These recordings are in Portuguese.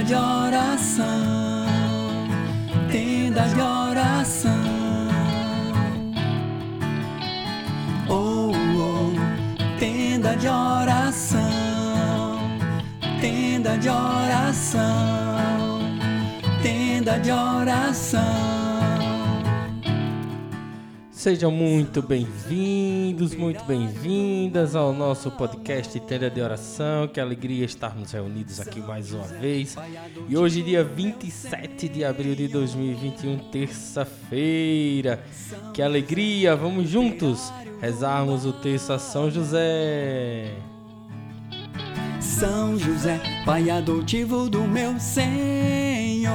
tenda de oração, tenda de oração. Oh, oh, tenda de oração, tenda de oração, tenda de oração. Sejam muito bem-vindos, muito bem-vindas ao nosso podcast Tenda de Oração. Que alegria estarmos reunidos aqui mais uma vez. E hoje, dia 27 de abril de 2021, terça-feira. Que alegria! Vamos juntos rezarmos o texto a São José. São José, Pai adotivo do meu Senhor.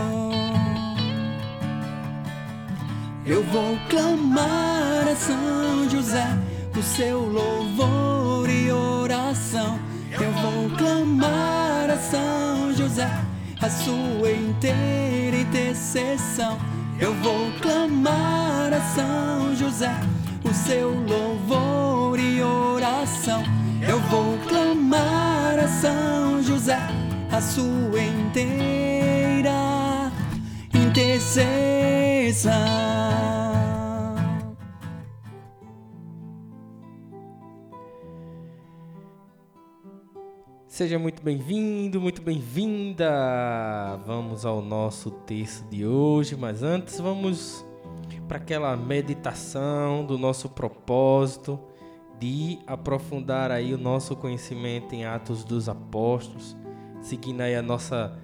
Eu vou clamar a São José o seu louvor e oração. Eu vou clamar a São José a sua inteira intercessão. Eu vou clamar a São José o seu louvor e oração. Eu vou clamar a São José a sua inteira intercessão. Seja muito bem-vindo, muito bem-vinda. Vamos ao nosso texto de hoje, mas antes vamos para aquela meditação do nosso propósito de aprofundar aí o nosso conhecimento em Atos dos Apóstolos, seguindo aí a nossa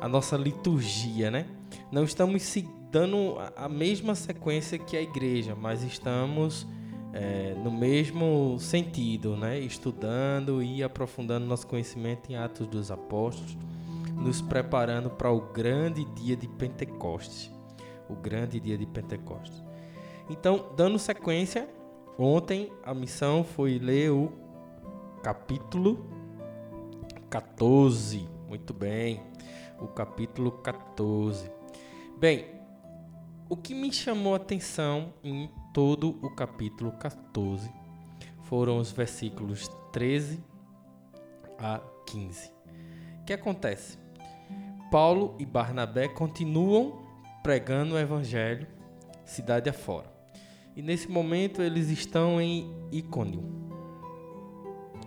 a nossa liturgia, né? Não estamos dando a mesma sequência que a igreja, mas estamos é, no mesmo sentido, né? estudando e aprofundando nosso conhecimento em Atos dos Apóstolos, nos preparando para o grande dia de Pentecostes. O grande dia de Pentecostes. Então, dando sequência, ontem a missão foi ler o capítulo 14. Muito bem, o capítulo 14. Bem, o que me chamou a atenção em todo o capítulo 14 foram os versículos 13 a 15. O que acontece? Paulo e Barnabé continuam pregando o evangelho cidade afora. E nesse momento eles estão em Icônio.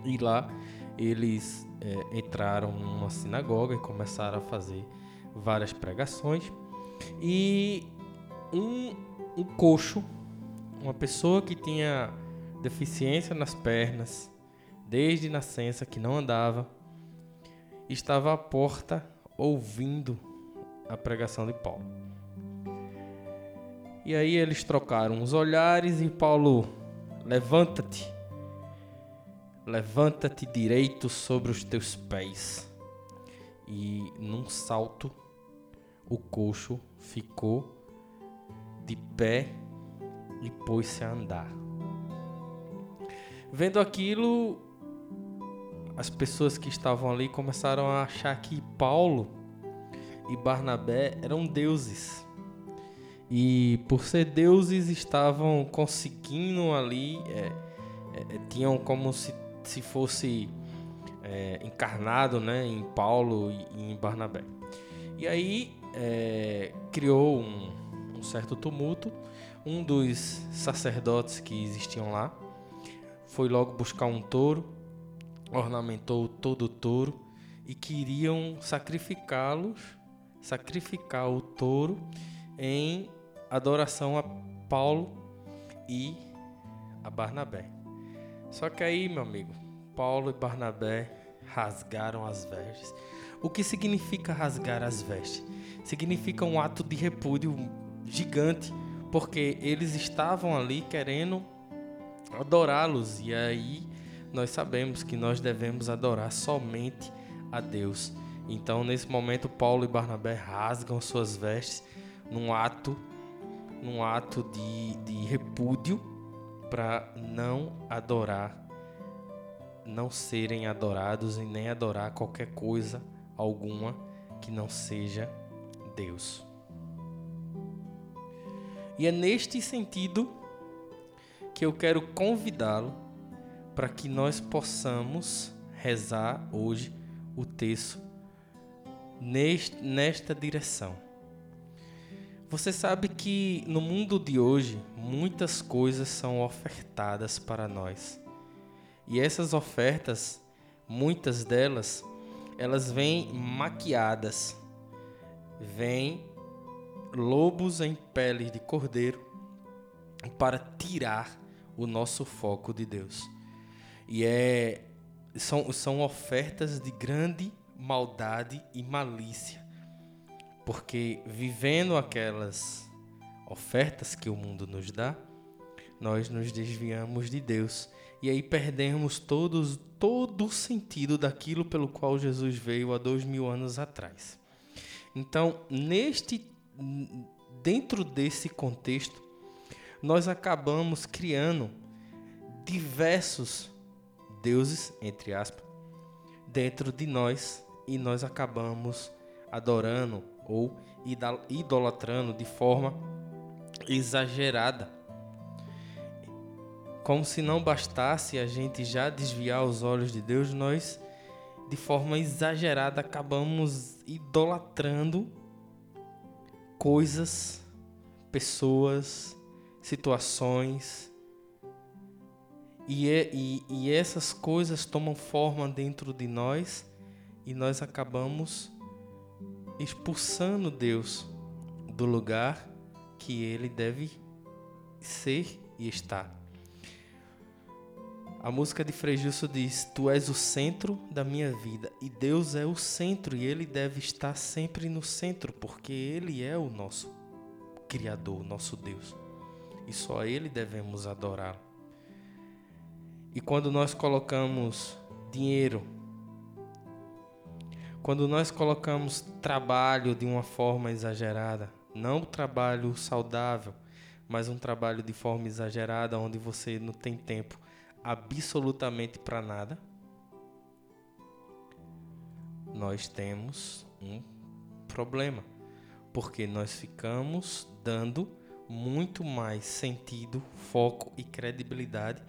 E lá eles é, entraram numa sinagoga e começaram a fazer várias pregações. E um, um coxo uma pessoa que tinha deficiência nas pernas, desde nascença, que não andava, estava à porta ouvindo a pregação de Paulo. E aí eles trocaram os olhares e Paulo, levanta-te, levanta-te direito sobre os teus pés. E num salto, o coxo ficou de pé e pôs-se a andar. Vendo aquilo, as pessoas que estavam ali começaram a achar que Paulo e Barnabé eram deuses. E por ser deuses, estavam conseguindo ali, é, é, tinham como se, se fosse é, encarnado né, em Paulo e, e em Barnabé. E aí é, criou um, um certo tumulto um dos sacerdotes que existiam lá foi logo buscar um touro, ornamentou todo o touro e queriam sacrificá-los, sacrificar o touro em adoração a Paulo e a Barnabé. Só que aí, meu amigo, Paulo e Barnabé rasgaram as vestes. O que significa rasgar as vestes? Significa um ato de repúdio gigante porque eles estavam ali querendo adorá-los e aí nós sabemos que nós devemos adorar somente a Deus. Então, nesse momento, Paulo e Barnabé rasgam suas vestes num ato, num ato de, de repúdio para não adorar, não serem adorados e nem adorar qualquer coisa alguma que não seja Deus. E é neste sentido que eu quero convidá-lo para que nós possamos rezar hoje o texto nesta direção. Você sabe que no mundo de hoje muitas coisas são ofertadas para nós. E essas ofertas, muitas delas, elas vêm maquiadas. Vêm lobos em peles de cordeiro para tirar o nosso foco de Deus. E é são, são ofertas de grande maldade e malícia. Porque vivendo aquelas ofertas que o mundo nos dá, nós nos desviamos de Deus e aí perdemos todos, todo o sentido daquilo pelo qual Jesus veio há dois mil anos atrás. Então, neste, dentro desse contexto, nós acabamos criando diversos deuses, entre aspas, dentro de nós e nós acabamos adorando ou idolatrando de forma exagerada. Como se não bastasse a gente já desviar os olhos de Deus, nós de forma exagerada acabamos idolatrando coisas, pessoas, situações. E, é, e, e essas coisas tomam forma dentro de nós e nós acabamos expulsando Deus do lugar que ele deve ser e estar. A música de Frei Gilson diz: Tu és o centro da minha vida. E Deus é o centro, e Ele deve estar sempre no centro, porque Ele é o nosso Criador, nosso Deus. E só Ele devemos adorar. E quando nós colocamos dinheiro, quando nós colocamos trabalho de uma forma exagerada, não trabalho saudável, mas um trabalho de forma exagerada, onde você não tem tempo absolutamente para nada, nós temos um problema, porque nós ficamos dando muito mais sentido, foco e credibilidade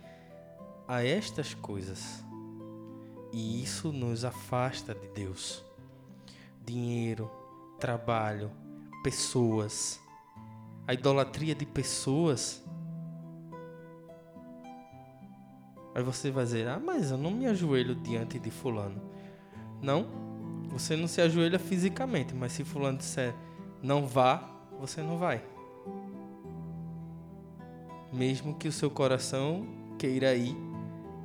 a estas coisas. E isso nos afasta de Deus. Dinheiro, trabalho, pessoas, a idolatria de pessoas Aí você vai dizer: Ah, mas eu não me ajoelho diante de Fulano. Não, você não se ajoelha fisicamente, mas se Fulano disser não vá, você não vai. Mesmo que o seu coração queira ir,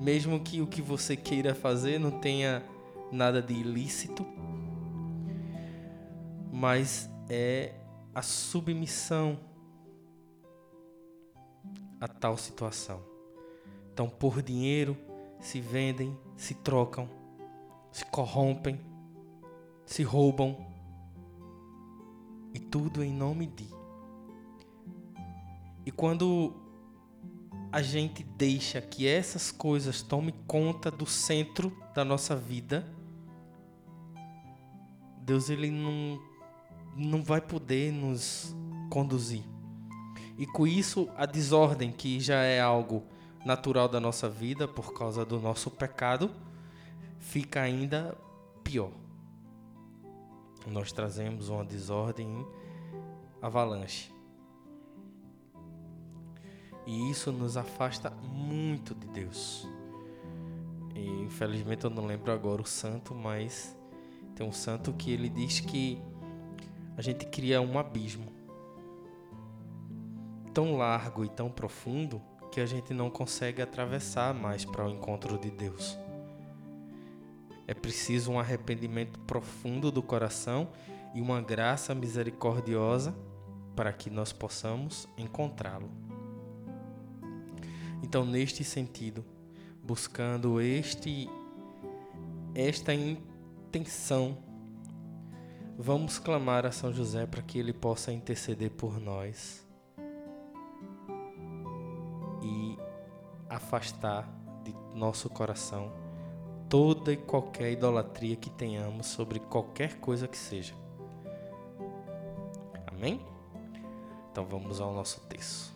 mesmo que o que você queira fazer não tenha nada de ilícito, mas é a submissão a tal situação. Então, por dinheiro, se vendem, se trocam, se corrompem, se roubam. E tudo em nome de. E quando a gente deixa que essas coisas tomem conta do centro da nossa vida, Deus ele não, não vai poder nos conduzir. E com isso, a desordem, que já é algo natural da nossa vida por causa do nosso pecado, fica ainda pior. Nós trazemos uma desordem avalanche. E isso nos afasta muito de Deus. E infelizmente eu não lembro agora o santo, mas tem um santo que ele diz que a gente cria um abismo tão largo e tão profundo que a gente não consegue atravessar mais para o encontro de Deus. É preciso um arrependimento profundo do coração e uma graça misericordiosa para que nós possamos encontrá-lo. Então, neste sentido, buscando este esta intenção, vamos clamar a São José para que ele possa interceder por nós afastar de nosso coração toda e qualquer idolatria que tenhamos sobre qualquer coisa que seja. Amém? Então vamos ao nosso texto.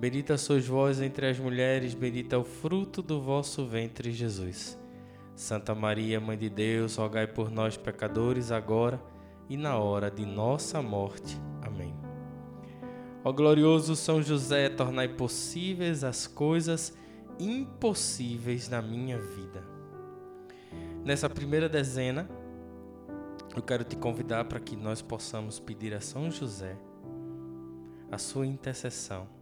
Bendita sois vós entre as mulheres, bendito é o fruto do vosso ventre, Jesus. Santa Maria, Mãe de Deus, rogai por nós, pecadores, agora e na hora de nossa morte. Amém. Ó glorioso São José, tornai possíveis as coisas impossíveis na minha vida. Nessa primeira dezena, eu quero te convidar para que nós possamos pedir a São José a sua intercessão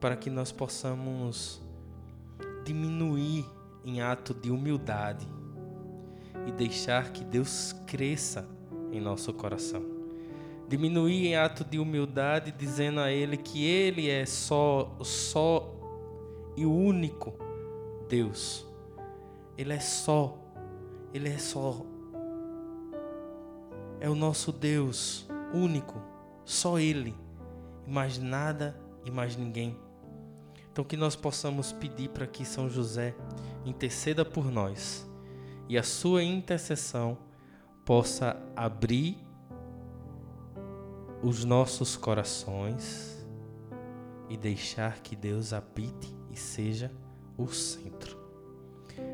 para que nós possamos diminuir em ato de humildade e deixar que Deus cresça em nosso coração. Diminuir em ato de humildade, dizendo a Ele que Ele é só, só e único Deus. Ele é só, Ele é só. É o nosso Deus único, só Ele, mais nada e mais ninguém. Então, que nós possamos pedir para que São José interceda por nós e a sua intercessão possa abrir os nossos corações e deixar que Deus habite e seja o centro.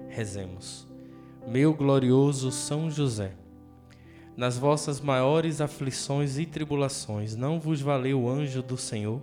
Rezemos. Meu glorioso São José, nas vossas maiores aflições e tribulações, não vos valeu o anjo do Senhor?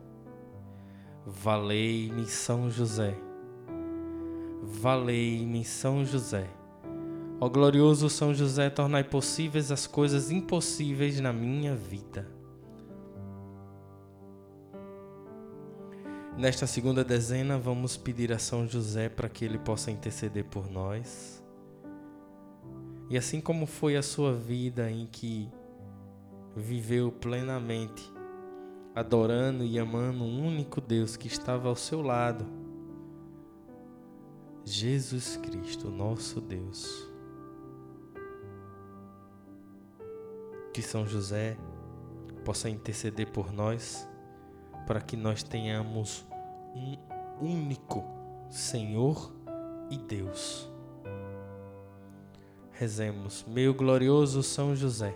Valei-me São José. Valei-me São José. Ó glorioso São José, tornai possíveis as coisas impossíveis na minha vida. Nesta segunda dezena, vamos pedir a São José para que ele possa interceder por nós. E assim como foi a sua vida em que viveu plenamente adorando e amando um único Deus que estava ao seu lado. Jesus Cristo, nosso Deus. Que São José possa interceder por nós, para que nós tenhamos um único Senhor e Deus. Rezemos, meu glorioso São José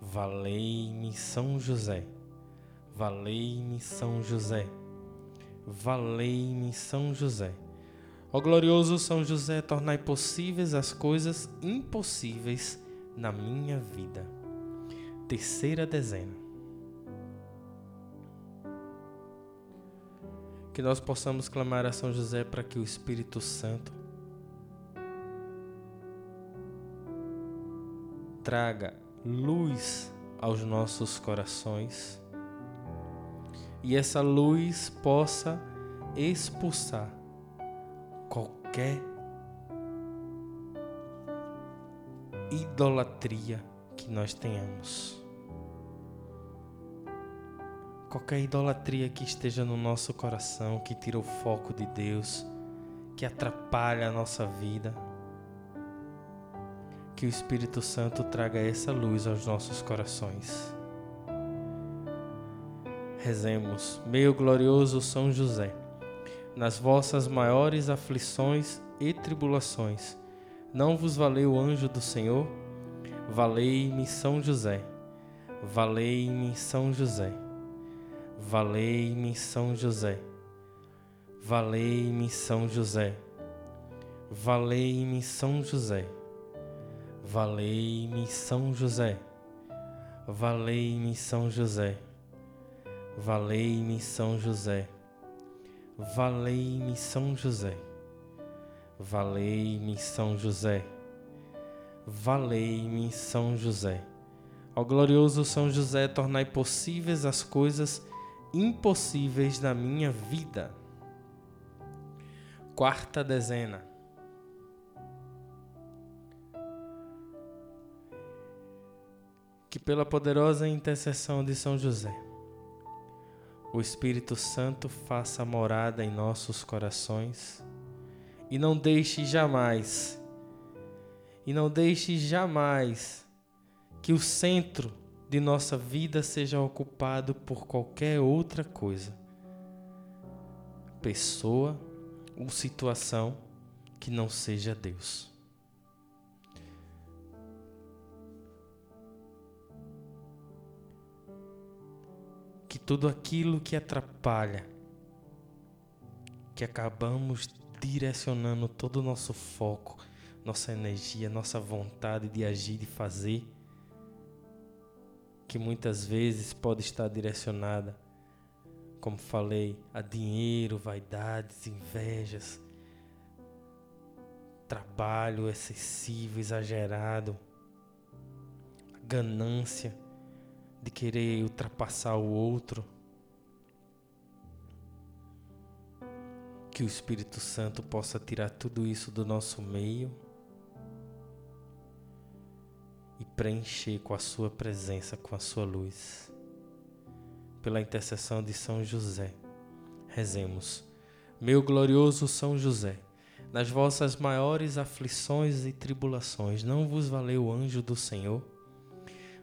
Valei-me São José, valei-me São José, valei-me São José, Ó glorioso São José, tornai possíveis as coisas impossíveis na minha vida. Terceira dezena. Que nós possamos clamar a São José para que o Espírito Santo traga luz aos nossos corações e essa luz possa expulsar qualquer idolatria que nós tenhamos. Qualquer idolatria que esteja no nosso coração, que tira o foco de Deus, que atrapalha a nossa vida. Que o Espírito Santo traga essa luz aos nossos corações. Rezemos, meu glorioso São José nas vossas maiores aflições e tribulações. Não vos valeu o anjo do Senhor? Valei-me São José. Valei-me São José. Valei-me São José. Valei-me São José. Valei-me São José. Valei-me São José. Valei-me São José. Valei-me São José. Valei-me São José. Valei-me São José. Valei-me São José. Ó glorioso São José, tornai possíveis as coisas impossíveis na minha vida. Quarta dezena. Que pela poderosa intercessão de São José, o Espírito Santo faça morada em nossos corações e não deixe jamais, e não deixe jamais que o centro de nossa vida seja ocupado por qualquer outra coisa, pessoa ou situação que não seja Deus. Que tudo aquilo que atrapalha, que acabamos direcionando todo o nosso foco, nossa energia, nossa vontade de agir, de fazer, que muitas vezes pode estar direcionada, como falei, a dinheiro, vaidades, invejas, trabalho excessivo, exagerado, ganância de querer ultrapassar o outro. Que o Espírito Santo possa tirar tudo isso do nosso meio e preencher com a Sua presença, com a Sua luz. Pela intercessão de São José, rezemos. Meu glorioso São José, nas vossas maiores aflições e tribulações, não vos valeu o anjo do Senhor?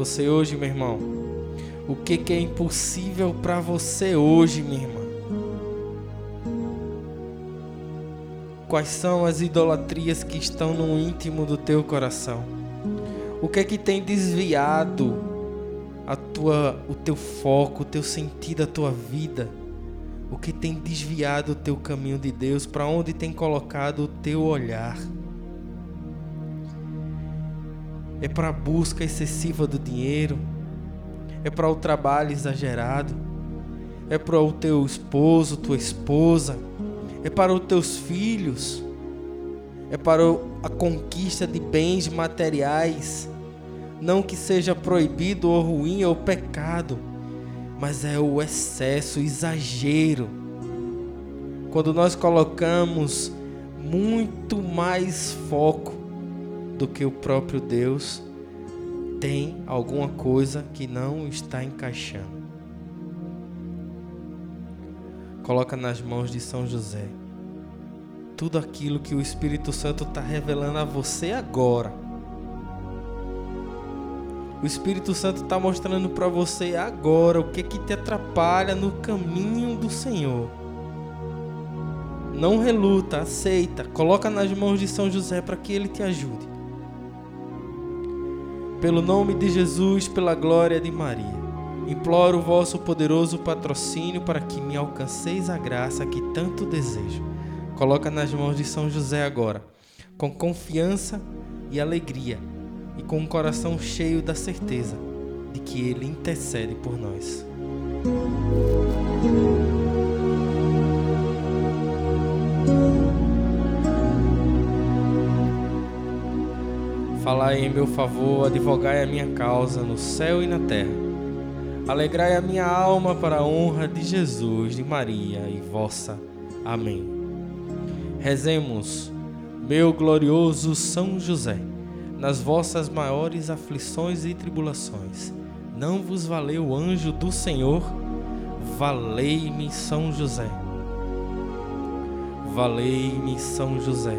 Você hoje, meu irmão? O que, que é impossível para você hoje, minha irmã? Quais são as idolatrias que estão no íntimo do teu coração? O que é que tem desviado a tua, o teu foco, o teu sentido, a tua vida? O que tem desviado o teu caminho de Deus? Para onde tem colocado o teu olhar? É para a busca excessiva do dinheiro, é para o trabalho exagerado, é para o teu esposo, tua esposa, é para os teus filhos, é para a conquista de bens materiais. Não que seja proibido ou ruim ou pecado, mas é o excesso, o exagero. Quando nós colocamos muito mais foco do que o próprio Deus, tem alguma coisa que não está encaixando. Coloca nas mãos de São José tudo aquilo que o Espírito Santo está revelando a você agora. O Espírito Santo está mostrando para você agora o que que te atrapalha no caminho do Senhor. Não reluta, aceita, coloca nas mãos de São José para que ele te ajude. Pelo nome de Jesus, pela glória de Maria, imploro o vosso poderoso patrocínio para que me alcanceis a graça que tanto desejo. Coloca nas mãos de São José agora, com confiança e alegria, e com um coração cheio da certeza de que Ele intercede por nós. Falai em meu favor, advogai a minha causa no céu e na terra. Alegrai a minha alma para a honra de Jesus, de Maria e vossa. Amém. Rezemos, meu glorioso São José, nas vossas maiores aflições e tribulações. Não vos valeu o anjo do Senhor? Valei-me, São José. Valei-me, São José.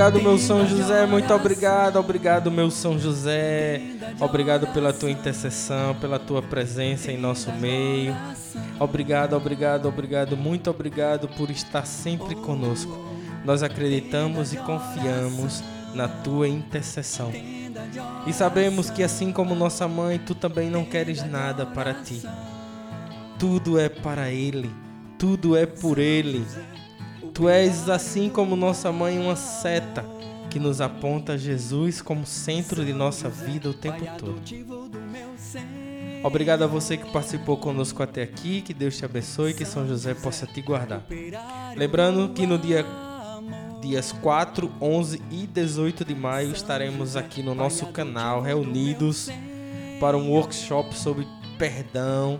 Obrigado, meu São José, muito obrigado, obrigado, meu São José. Obrigado pela tua intercessão, pela tua presença em nosso meio. Obrigado, obrigado, obrigado, muito obrigado por estar sempre conosco. Nós acreditamos e confiamos na tua intercessão. E sabemos que assim como nossa mãe, tu também não queres nada para ti. Tudo é para ele, tudo é por ele. Tu és assim como nossa mãe, uma seta que nos aponta Jesus como centro de nossa vida o tempo todo. Obrigado a você que participou conosco até aqui, que Deus te abençoe, que São José possa te guardar. Lembrando que no dia dias 4, 11 e 18 de maio estaremos aqui no nosso canal reunidos para um workshop sobre perdão,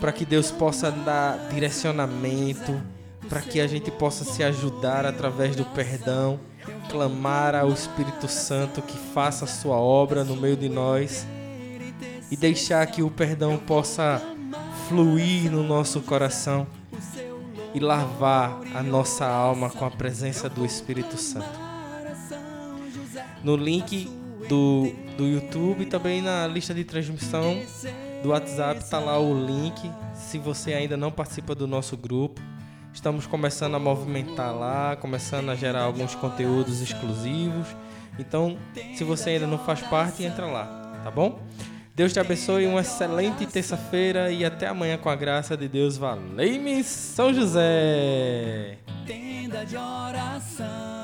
para que Deus possa dar direcionamento para que a gente possa se ajudar através do perdão, clamar ao Espírito Santo que faça a sua obra no meio de nós e deixar que o perdão possa fluir no nosso coração e lavar a nossa alma com a presença do Espírito Santo. No link do, do YouTube também na lista de transmissão do WhatsApp está lá o link. Se você ainda não participa do nosso grupo, Estamos começando a movimentar lá, começando a gerar alguns conteúdos exclusivos. Então, se você ainda não faz parte, entra lá, tá bom? Deus te abençoe, uma excelente terça-feira e até amanhã com a graça de Deus. Valeu-me, São José! Tenda de oração.